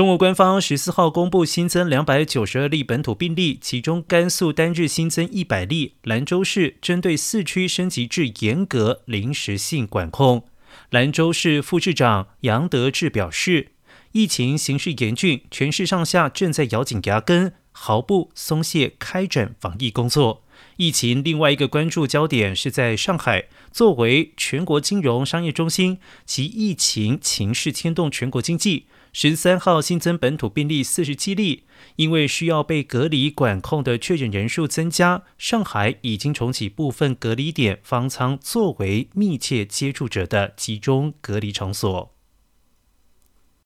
中国官方十四号公布新增两百九十二例本土病例，其中甘肃单日新增一百例。兰州市针对四区升级至严格临时性管控。兰州市副市长杨德志表示，疫情形势严峻，全市上下正在咬紧牙根，毫不松懈开展防疫工作。疫情另外一个关注焦点是在上海，作为全国金融商业中心，其疫情情势牵动全国经济。十三号新增本土病例四十七例，因为需要被隔离管控的确诊人数增加，上海已经重启部分隔离点，方舱作为密切接触者的集中隔离场所。